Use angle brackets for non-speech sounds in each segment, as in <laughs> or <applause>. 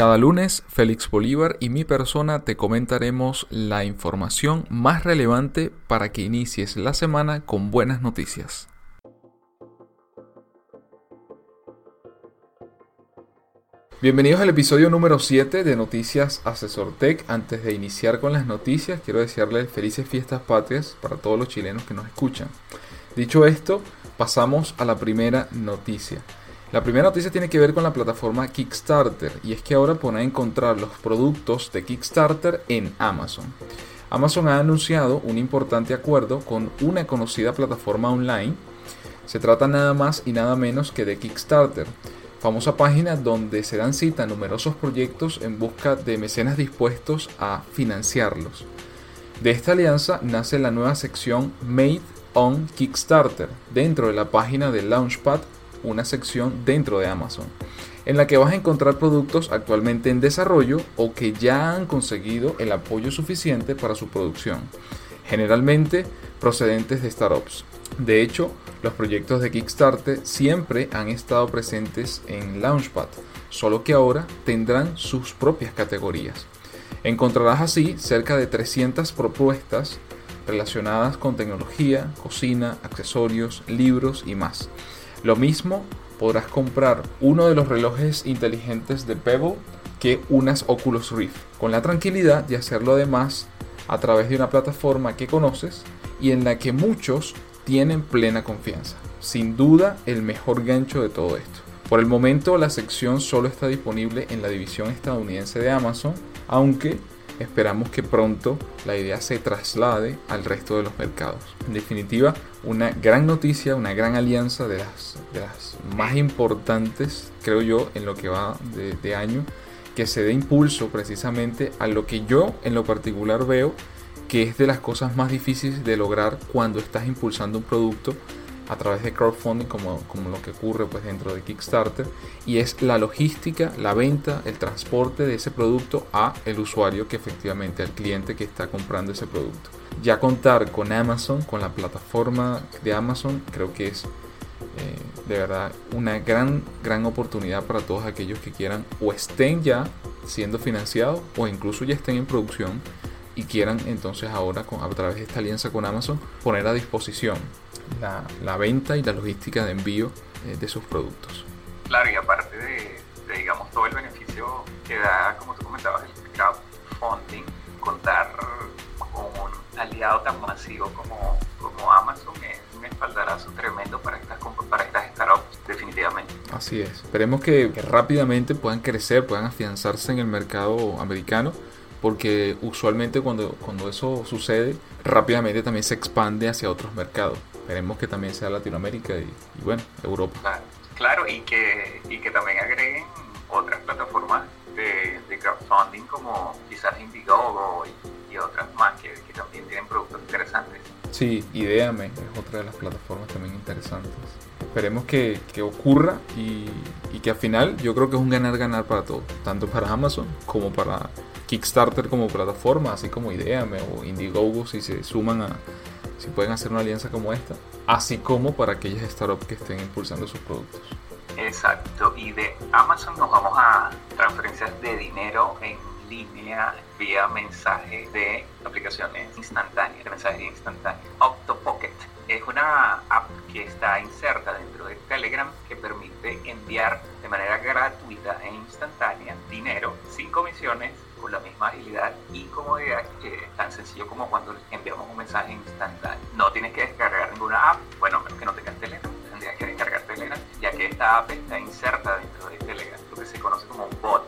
Cada lunes, Félix Bolívar y mi persona te comentaremos la información más relevante para que inicies la semana con buenas noticias. Bienvenidos al episodio número 7 de Noticias Asesor Tech. Antes de iniciar con las noticias, quiero desearles felices fiestas patrias para todos los chilenos que nos escuchan. Dicho esto, pasamos a la primera noticia. La primera noticia tiene que ver con la plataforma Kickstarter y es que ahora podrán encontrar los productos de Kickstarter en Amazon. Amazon ha anunciado un importante acuerdo con una conocida plataforma online. Se trata nada más y nada menos que de Kickstarter, famosa página donde se dan cita numerosos proyectos en busca de mecenas dispuestos a financiarlos. De esta alianza nace la nueva sección Made on Kickstarter dentro de la página de Launchpad una sección dentro de Amazon, en la que vas a encontrar productos actualmente en desarrollo o que ya han conseguido el apoyo suficiente para su producción, generalmente procedentes de startups. De hecho, los proyectos de Kickstarter siempre han estado presentes en Launchpad, solo que ahora tendrán sus propias categorías. Encontrarás así cerca de 300 propuestas relacionadas con tecnología, cocina, accesorios, libros y más lo mismo podrás comprar uno de los relojes inteligentes de Pebble que unas Oculus Rift, con la tranquilidad de hacerlo además a través de una plataforma que conoces y en la que muchos tienen plena confianza. Sin duda el mejor gancho de todo esto. Por el momento la sección solo está disponible en la división estadounidense de Amazon, aunque esperamos que pronto la idea se traslade al resto de los mercados. En definitiva, una gran noticia, una gran alianza de las, más importantes, creo yo, en lo que va de, de año, que se dé impulso precisamente a lo que yo en lo particular veo que es de las cosas más difíciles de lograr cuando estás impulsando un producto a través de crowdfunding como, como lo que ocurre pues dentro de Kickstarter y es la logística, la venta, el transporte de ese producto a el usuario que efectivamente al cliente que está comprando ese producto. Ya contar con Amazon, con la plataforma de Amazon, creo que es eh, de verdad una gran, gran oportunidad para todos aquellos que quieran o estén ya siendo financiados o incluso ya estén en producción y quieran entonces ahora a través de esta alianza con Amazon poner a disposición la, venta y la logística de envío eh, de sus productos. Claro, y aparte de, digamos, todo el beneficio que da, como tú comentabas, el crowdfunding, contar con un aliado tan masivo como, como Amazon es un espaldarazo tremendo para estas, para estas startups, definitivamente. Así es. Esperemos que, que rápidamente puedan crecer, puedan afianzarse en el mercado americano porque usualmente cuando, cuando eso sucede, rápidamente también se expande hacia otros mercados. Esperemos que también sea Latinoamérica y, bueno, Europa. Claro, y, que, y que también agreguen otras plataformas de, de crowdfunding como quizás Indiegogo y, y otras más que, que, también tienen productos interesantes. Sí, Ideame es otra de las plataformas también interesantes. Esperemos que, que ocurra y, y que al final yo creo que es un ganar-ganar para todos, tanto para Amazon como para Kickstarter como plataforma, así como Ideame o Indiegogo si se suman a, si pueden hacer una alianza como esta, así como para aquellas startups que estén impulsando sus productos. Exacto, y de Amazon nos vamos a transferencias de dinero en línea vía mensaje de aplicaciones instantáneas, de. OctoPocket es una app que está inserta dentro de Telegram que permite enviar de manera gratuita e instantánea dinero sin comisiones con la misma agilidad y comodidad que es tan sencillo como cuando enviamos un mensaje instantáneo. No tienes que descargar ninguna app, bueno, menos que no tengas Telegram, tendrías que descargar Telegram, ya que esta app está inserta dentro de Telegram, lo que se conoce como un bot,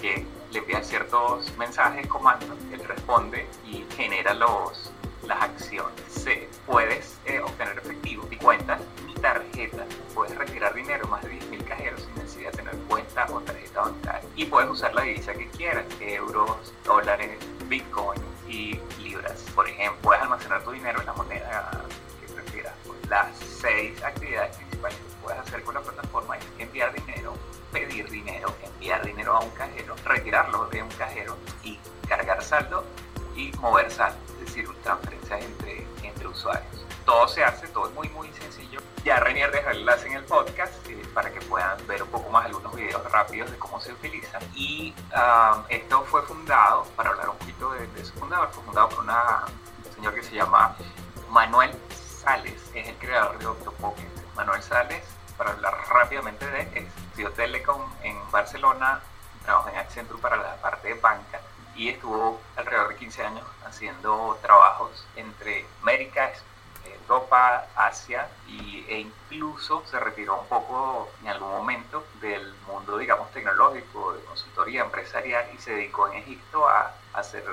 que le envía ciertos mensajes, comandos, él responde y genera los, las acciones. Se, puedes eh, obtener efectivo y cuentas y tarjetas. Puedes retirar dinero más de 10.000 cajeros sin necesidad de tener cuenta o tarjeta. Y puedes usar la divisa que quieras, euros, dólares, bitcoin y libras. Por ejemplo, puedes almacenar tu dinero en la moneda que prefieras. Pues las seis actividades principales que puedes hacer con la plataforma es enviar dinero, pedir dinero, enviar dinero a un cajero, retirarlo de un cajero y cargar saldo y mover saldo, Todo se hace, todo es muy, muy sencillo. Ya Renier deja el enlace en el podcast eh, para que puedan ver un poco más algunos videos rápidos de cómo se utiliza. Y um, esto fue fundado, para hablar un poquito de, su fundador, fue fundado por una, un señor que se llama Manuel Sales, es el creador de Octopocket. Manuel Sales, para hablar rápidamente de él, estudió Telecom en Barcelona, trabajó en Accenture para la parte de banca y estuvo alrededor de 15 años haciendo trabajos entre América, Europa, Asia y, e incluso se retiró un poco en algún momento del mundo, digamos, tecnológico, de consultoría empresarial y se dedicó en Egipto a, a ser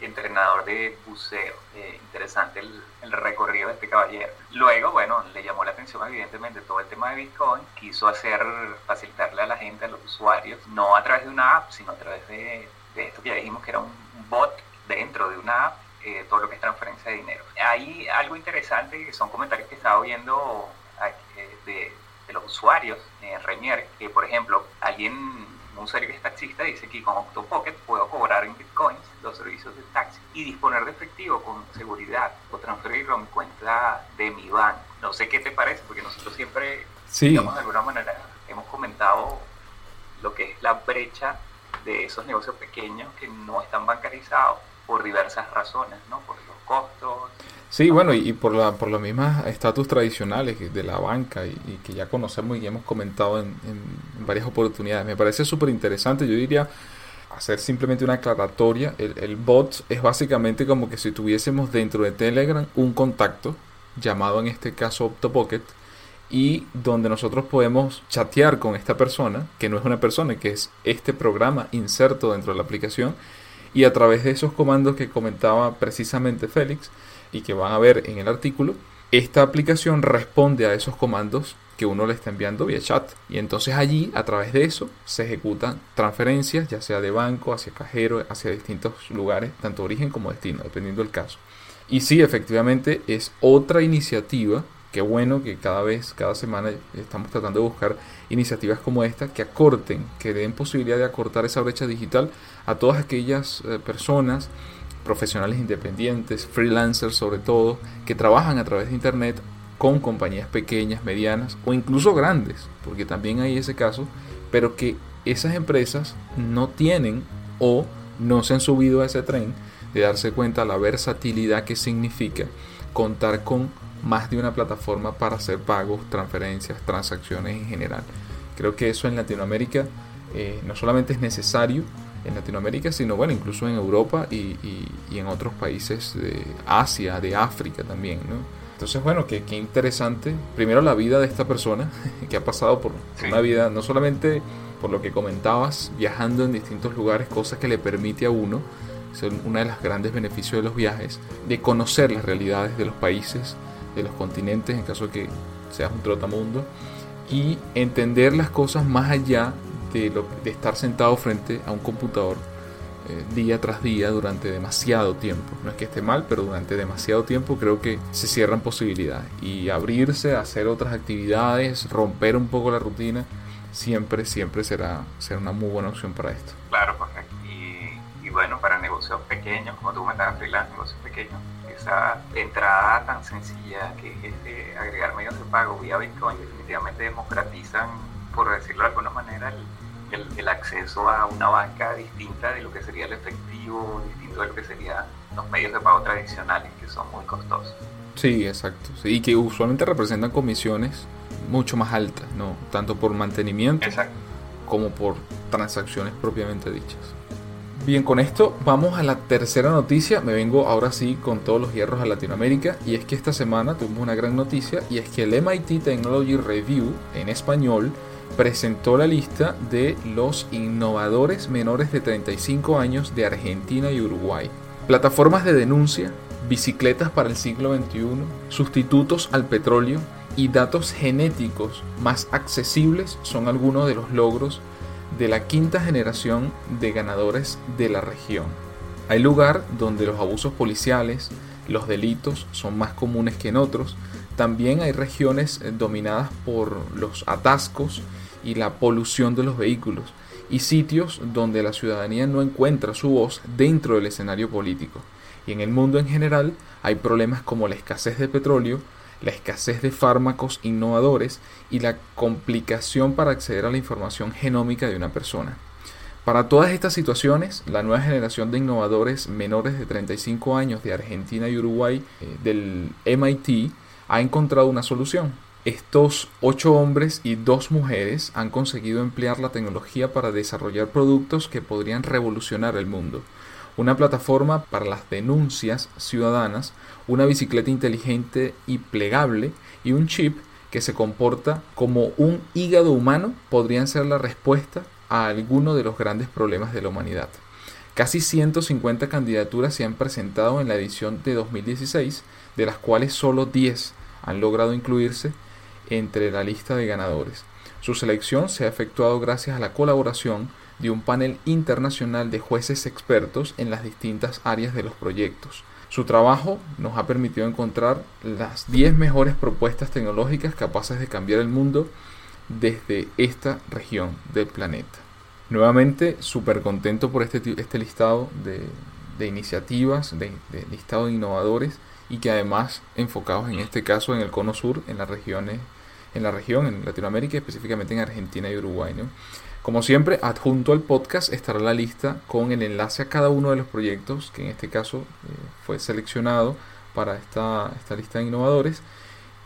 entrenador de buceo. Eh, interesante el, el, recorrido de este caballero. Luego, bueno, le llamó la atención evidentemente todo el tema de Bitcoin, quiso hacer, facilitarle a la gente, a los usuarios, no a través de una app, sino a través de, de esto que ya dijimos que era un bot dentro de una app eh, todo lo que es transferencia de dinero. Hay algo interesante que son comentarios que estaba viendo eh, de, de, los usuarios en Renier, que por ejemplo, alguien, un usuario que es taxista, dice que con Octopocket puedo cobrar en bitcoins los servicios de taxi y disponer de efectivo con seguridad o transferirlo a mi cuenta de mi banco. No sé qué te parece, porque nosotros siempre, digamos, de alguna manera hemos comentado lo que es la brecha de esos negocios pequeños que no están bancarizados por diversas razones, ¿no? Por los costos. Sí, bueno, y, por, la, por los mismos estatus tradicionales de la banca y, que ya conocemos y hemos comentado en, varias oportunidades. Me parece súper interesante, yo diría hacer simplemente una aclaratoria. El, el, bot es básicamente como que si tuviésemos dentro de Telegram un contacto, llamado en este caso Octopocket, y donde nosotros podemos chatear con esta persona, que no es una persona, que es este programa inserto dentro de la aplicación, y a través de esos comandos que comentaba precisamente Félix y que van a ver en el artículo, esta aplicación responde a esos comandos que uno le está enviando vía chat. Y entonces allí, a través de eso, se ejecutan transferencias, ya sea de banco, hacia cajero, hacia distintos lugares, tanto origen como destino, dependiendo del caso. Y sí, efectivamente, es otra iniciativa. Qué bueno que cada vez, cada semana, estamos tratando de buscar iniciativas como esta que acorten, que den posibilidad de acortar esa brecha digital a todas aquellas eh, personas, profesionales independientes, freelancers sobre todo, que trabajan a través de Internet con compañías pequeñas, medianas o incluso grandes, porque también hay ese caso, pero que esas empresas no tienen o no se han subido a ese tren de darse cuenta la versatilidad que significa contar con más de una plataforma para hacer pagos, transferencias, transacciones en general. Creo que eso en Latinoamérica eh, no solamente es necesario en Latinoamérica, sino bueno, incluso en Europa y, en otros países de Asia, de África también, ¿no? Entonces, bueno, qué, qué interesante. Primero la vida de esta persona, <laughs> que ha pasado por una vida, no solamente por lo que comentabas, viajando en distintos lugares, cosas que le permite a uno, ser uno de los grandes beneficios de los viajes, de conocer las realidades de los países, de los continentes, en caso de que seas un trotamundo, y entender las cosas más allá de, lo, de estar sentado frente a un computador eh, día tras día durante demasiado tiempo. No es que esté mal, pero durante demasiado tiempo creo que se cierran posibilidades. Y abrirse a hacer otras actividades, romper un poco la rutina, siempre, siempre será, será una muy buena opción para esto. Claro, correcto. Y, y bueno, para negocios pequeños, como tú me estabas freelance, negocios pequeños, esa entrada tan sencilla que es este, agregar medios de pago vía Bitcoin definitivamente democratizan, por decirlo de alguna manera, el, el, acceso a una banca distinta de lo que sería el efectivo, distinto de lo que serían los medios de pago tradicionales, que son muy costosos. Sí, exacto. Sí, y que usualmente representan comisiones mucho más altas, ¿no? Tanto por mantenimiento como por transacciones propiamente dichas. Bien, con esto vamos a la tercera noticia. Me vengo ahora sí con todos los hierros a Latinoamérica. Y es que esta semana tuvimos una gran noticia. Y es que el MIT Technology Review en español presentó la lista de los innovadores menores de 35 años de Argentina y Uruguay. Plataformas de denuncia, bicicletas para el siglo XXI, sustitutos al petróleo y datos genéticos más accesibles son algunos de los logros de la quinta generación de ganadores de la región. Hay lugar donde los abusos policiales, los delitos son más comunes que en otros. También hay regiones eh, dominadas por los atascos y la polución de los vehículos y sitios donde la ciudadanía no encuentra su voz dentro del escenario político. Y en el mundo en general hay problemas como la escasez de petróleo, la escasez de fármacos innovadores y la complicación para acceder a la información genómica de una persona. Para todas estas situaciones, la nueva generación de innovadores menores de 35 años de Argentina y Uruguay eh, del MIT ha encontrado una solución. Estos ocho hombres y dos mujeres han conseguido emplear la tecnología para desarrollar productos que podrían revolucionar el mundo. Una plataforma para las denuncias ciudadanas, una bicicleta inteligente y plegable y un chip que se comporta como un hígado humano podrían ser la respuesta a alguno de los grandes problemas de la humanidad. Casi 150 candidaturas se han presentado en la edición de 2016, de las cuales solo 10 han logrado incluirse entre la lista de ganadores. Su selección se ha efectuado gracias a la colaboración de un panel internacional de jueces expertos en las distintas áreas de los proyectos. Su trabajo nos ha permitido encontrar las 10 mejores propuestas tecnológicas capaces de cambiar el mundo desde esta región del planeta. Nuevamente, súper contento por este, este listado de, iniciativas, de, listado de innovadores y que además enfocados en este caso en el cono sur, en las regiones, en la región, en Latinoamérica, específicamente en Argentina y Uruguay. Como siempre, adjunto al podcast estará la lista con el enlace a cada uno de los proyectos que en este caso eh, fue seleccionado para esta, esta lista de innovadores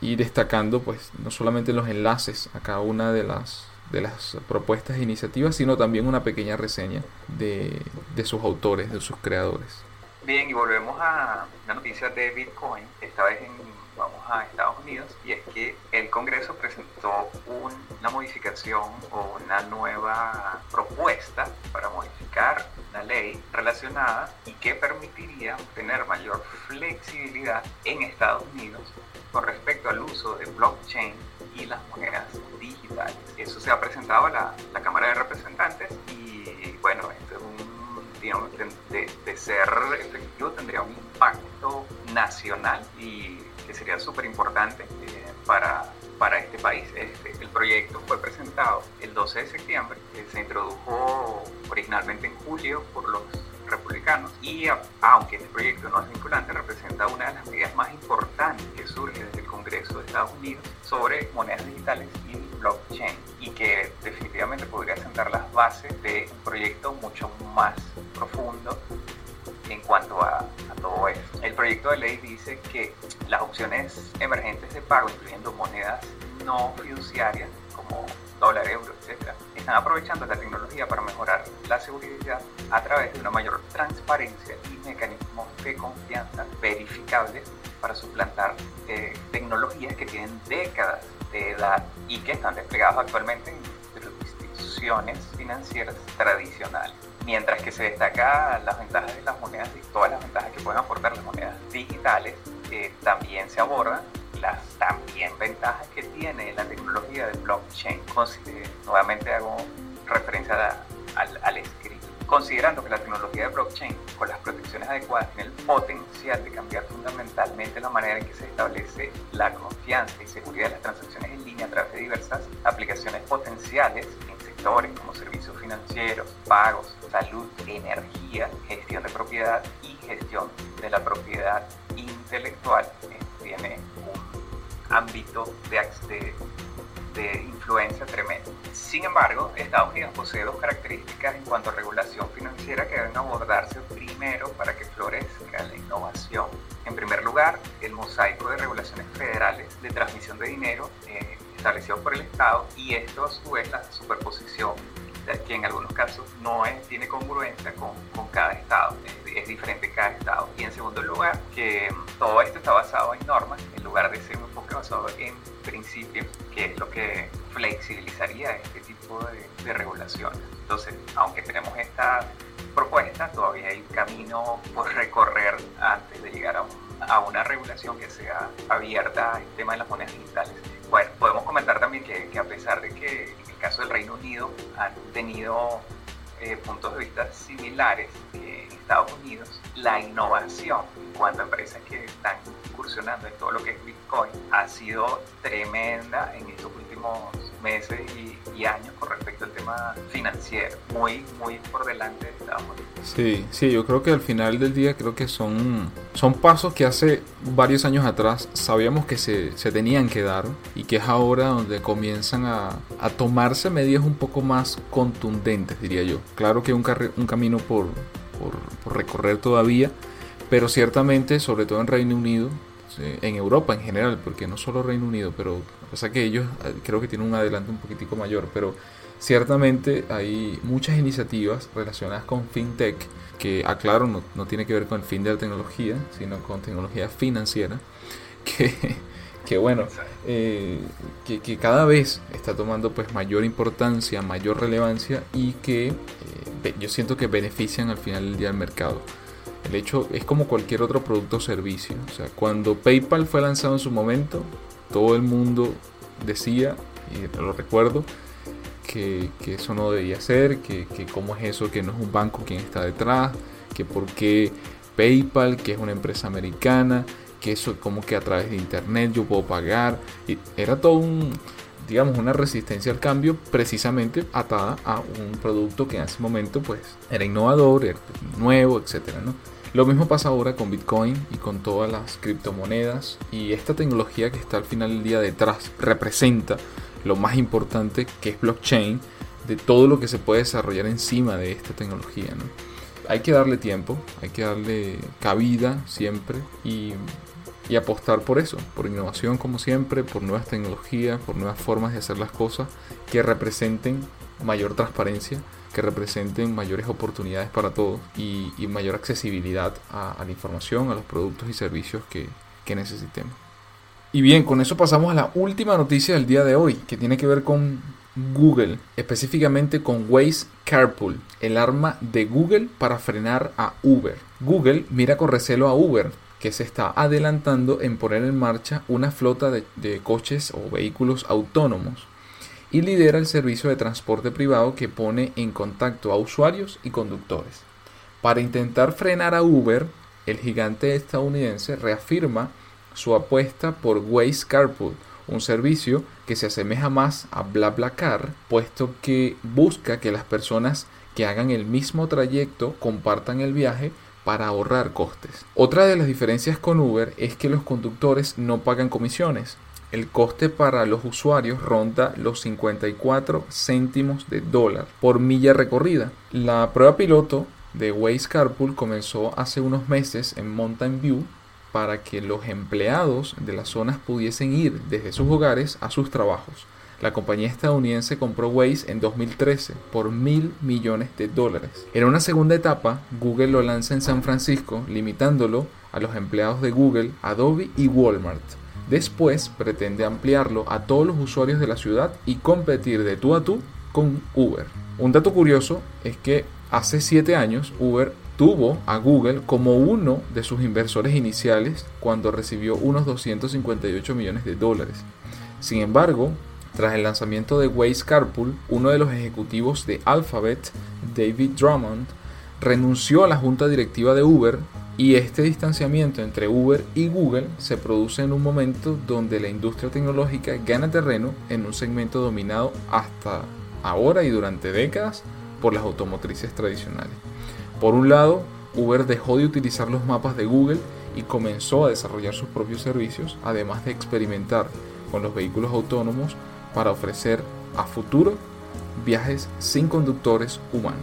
y destacando pues no solamente los enlaces a cada una de las de las propuestas e iniciativas, sino también una pequeña reseña de, de sus autores, de sus creadores. Bien, y volvemos a la noticia de Bitcoin, esta vez en, vamos a Estados Unidos, y es que el Congreso presentó una modificación o una nueva propuesta para modificar una ley relacionada y que permitiría tener mayor flexibilidad en Estados Unidos con respecto al uso de blockchain y las monedas digitales. Eso se ha presentado a la, Cámara de Representantes y bueno, esto es un, de, de ser efectivo tendría un impacto nacional y sería súper importante eh, para, para este país. Este, el proyecto fue presentado el 12 de septiembre, se introdujo originalmente en julio por los republicanos y aunque este proyecto no es vinculante, representa una de las medidas más importantes que surge desde el Congreso de Estados Unidos sobre monedas digitales y blockchain y que definitivamente podría sentar las bases de un proyecto mucho más profundo en cuanto a, todo esto. El proyecto de ley dice que las opciones emergentes de pago, incluyendo monedas no fiduciarias como dólar, euro, etc., están aprovechando la tecnología para mejorar la seguridad a través de una mayor transparencia y mecanismos de confianza verificables para suplantar eh, tecnologías que tienen décadas de edad y que están desplegadas actualmente en instituciones financieras tradicionales. Mientras que se destaca las ventajas de las monedas y todas las que pueden aportar las monedas digitales, también se abordan las también ventajas que tiene la tecnología de blockchain. nuevamente hago referencia al, al escrito. Considerando que la tecnología de blockchain, con las protecciones adecuadas, tiene el potencial de cambiar fundamentalmente la manera en que se establece la confianza y seguridad de las transacciones en línea a través de diversas aplicaciones potenciales en sectores como servicios financieros, pagos, salud, energía, gestión de propiedad gestión de la propiedad intelectual, eh, tiene un ámbito de, influencia tremendo. Sin embargo, Estados Unidos posee dos características en cuanto a regulación financiera que deben abordarse primero para que florezca la innovación. En primer lugar, el mosaico de regulaciones federales de transmisión de dinero eh, establecido por el Estado y esto a su vez la superposición que en algunos casos no es, tiene congruencia con, cada estado, es, diferente cada estado. Y en segundo lugar, que todo esto está basado en normas en lugar de ser un enfoque basado en principios, que es lo que flexibilizaría este tipo de, de regulaciones. Entonces, aunque tenemos esta propuesta, todavía hay camino por recorrer antes de llegar a, una regulación que sea abierta al tema de las monedas digitales. Bueno, podemos comentar también que a pesar de que caso del Reino Unido han tenido eh, puntos de vista similares, en Estados Unidos, la innovación en cuanto empresas que están incursionando en todo lo que es Bitcoin ha sido tremenda en estos meses y, años con respecto al tema financiero, muy, muy por delante de Estados Unidos. Sí, sí, yo creo que al final del día creo que son, son pasos que hace varios años atrás sabíamos que se, se tenían que dar y que es ahora donde comienzan a, a tomarse medidas un poco más contundentes, diría yo. Claro que un, un camino por, por, por recorrer todavía, pero ciertamente, sobre todo en Reino Unido, en Europa en general, porque no solo Reino Unido, pero o sea que ellos eh, creo que tienen un adelanto un poquitico mayor, pero ciertamente hay muchas iniciativas relacionadas con FinTech, que aclaro, no, no tiene que ver con el fin de la tecnología, sino con tecnología financiera, <laughs> que, que bueno, eh, que, que, cada vez está tomando pues mayor importancia, mayor relevancia y que eh, yo siento que benefician al final del día al mercado. El hecho es como cualquier otro producto o servicio. O sea, cuando PayPal fue lanzado en su momento, todo el mundo decía, y lo recuerdo, que, eso no debía ser, que, que cómo es eso, que no es un banco quien está detrás, que por qué PayPal, que es una empresa americana, que eso como que a través de internet yo puedo pagar. Era todo un, digamos, una resistencia al cambio precisamente atada a un producto que en ese momento pues era innovador, era nuevo, etcétera, ¿no? Lo mismo pasa ahora con Bitcoin y con todas las criptomonedas y esta tecnología que está al final del día detrás representa lo más importante que es blockchain de todo lo que se puede desarrollar encima de esta tecnología. ¿no? Hay que darle tiempo, hay que darle cabida siempre y, y apostar por eso, por innovación como siempre, por nuevas tecnologías, por nuevas formas de hacer las cosas que representen mayor transparencia que representen mayores oportunidades para todos y, mayor accesibilidad a, la información, a los productos y servicios que, que necesitemos. Y bien, con eso pasamos a la última noticia del día de hoy, que tiene que ver con Google, específicamente con Waze Carpool, el arma de Google para frenar a Uber. Google mira con recelo a Uber, que se está adelantando en poner en marcha una flota de, coches o vehículos autónomos y lidera el servicio de transporte privado que pone en contacto a usuarios y conductores. Para intentar frenar a Uber, el gigante estadounidense reafirma su apuesta por Waze Carpool, un servicio que se asemeja más a BlaBlaCar, puesto que busca que las personas que hagan el mismo trayecto compartan el viaje para ahorrar costes. Otra de las diferencias con Uber es que los conductores no pagan comisiones, el coste para los usuarios ronda los 54 céntimos de dólar por milla recorrida. La prueba piloto de Waze Carpool comenzó hace unos meses en Mountain View para que los empleados de las zonas pudiesen ir desde sus hogares a sus trabajos. La compañía estadounidense compró Waze en 2013 por mil millones de dólares. En una segunda etapa, Google lo lanza en San Francisco, limitándolo a los empleados de Google, Adobe y Walmart. Después pretende ampliarlo a todos los usuarios de la ciudad y competir de tú a tú con Uber. Un dato curioso es que hace 7 años Uber tuvo a Google como uno de sus inversores iniciales cuando recibió unos 258 millones de dólares. Sin embargo, tras el lanzamiento de Waze Carpool, uno de los ejecutivos de Alphabet, David Drummond, renunció a la junta directiva de Uber y este distanciamiento entre Uber y Google se produce en un momento donde la industria tecnológica gana terreno en un segmento dominado hasta ahora y durante décadas por las automotrices tradicionales. Por un lado, Uber dejó de utilizar los mapas de Google y comenzó a desarrollar sus propios servicios, además de experimentar con los vehículos autónomos para ofrecer a futuro viajes sin conductores humanos.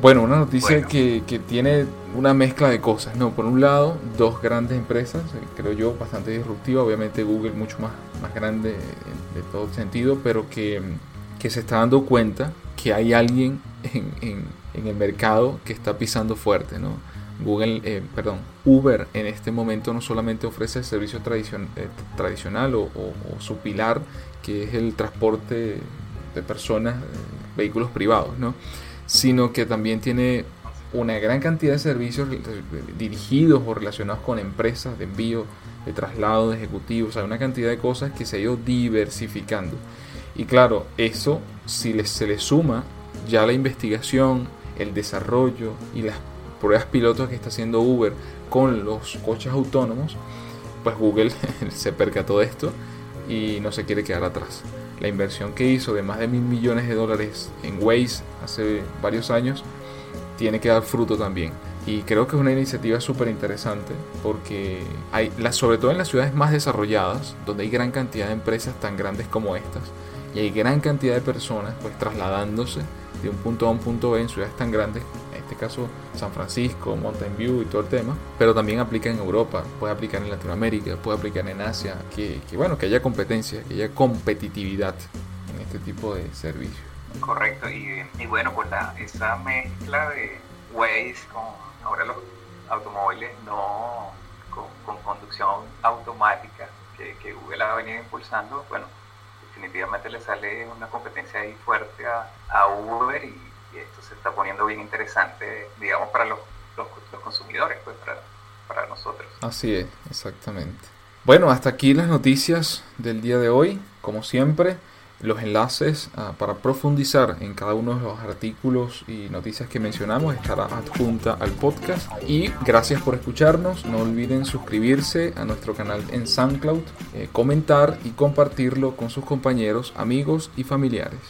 Bueno, una noticia Que, que, tiene una mezcla de cosas, ¿no? Por un lado, dos grandes empresas, eh, creo yo, bastante disruptiva, obviamente Google mucho más, más grande de todo sentido, pero que, que se está dando cuenta que hay alguien en, en, en el mercado que está pisando fuerte, ¿no? Google, eh, perdón, Uber en este momento no solamente ofrece el servicio tradicion, eh, tradicional o, o, su pilar, que es el transporte de personas, vehículos privados, ¿no? sino que también tiene una gran cantidad de servicios dirigidos o relacionados con empresas de envío, de traslado de ejecutivos, hay una cantidad de cosas que se ha ido diversificando. Y claro, eso si se le suma ya la investigación, el desarrollo y las pruebas pilotos que está haciendo Uber con los coches autónomos, pues Google <laughs> se percató de esto y no se quiere quedar atrás. La inversión que hizo de más de mil millones de dólares en Waze hace varios años tiene que dar fruto también. Y creo que es una iniciativa súper interesante porque hay, sobre todo en las ciudades más desarrolladas, donde hay gran cantidad de empresas tan grandes como estas, y hay gran cantidad de personas pues trasladándose de un punto a un punto B en ciudades tan grandes, este caso San Francisco, Mountain View y todo el tema, pero también aplica en Europa, puede aplicar en Latinoamérica, puede aplicar en Asia, que, bueno, que haya competencia, que haya competitividad en este tipo de servicios. Correcto, y, bueno, pues la, esa mezcla de Waze con ahora los automóviles no con, conducción automática que, que, Google ha venido impulsando, bueno, definitivamente le sale una competencia ahí fuerte a, a Uber y, esto se está poniendo bien interesante, digamos, para los, los, consumidores, pues para, para nosotros. Así es, exactamente. Bueno, hasta aquí las noticias del día de hoy, como siempre los enlaces ah, para profundizar en cada uno de los artículos y noticias que mencionamos estará adjunta al podcast. Y gracias por escucharnos. No olviden suscribirse a nuestro canal en SoundCloud, eh, comentar y compartirlo con sus compañeros, amigos y familiares.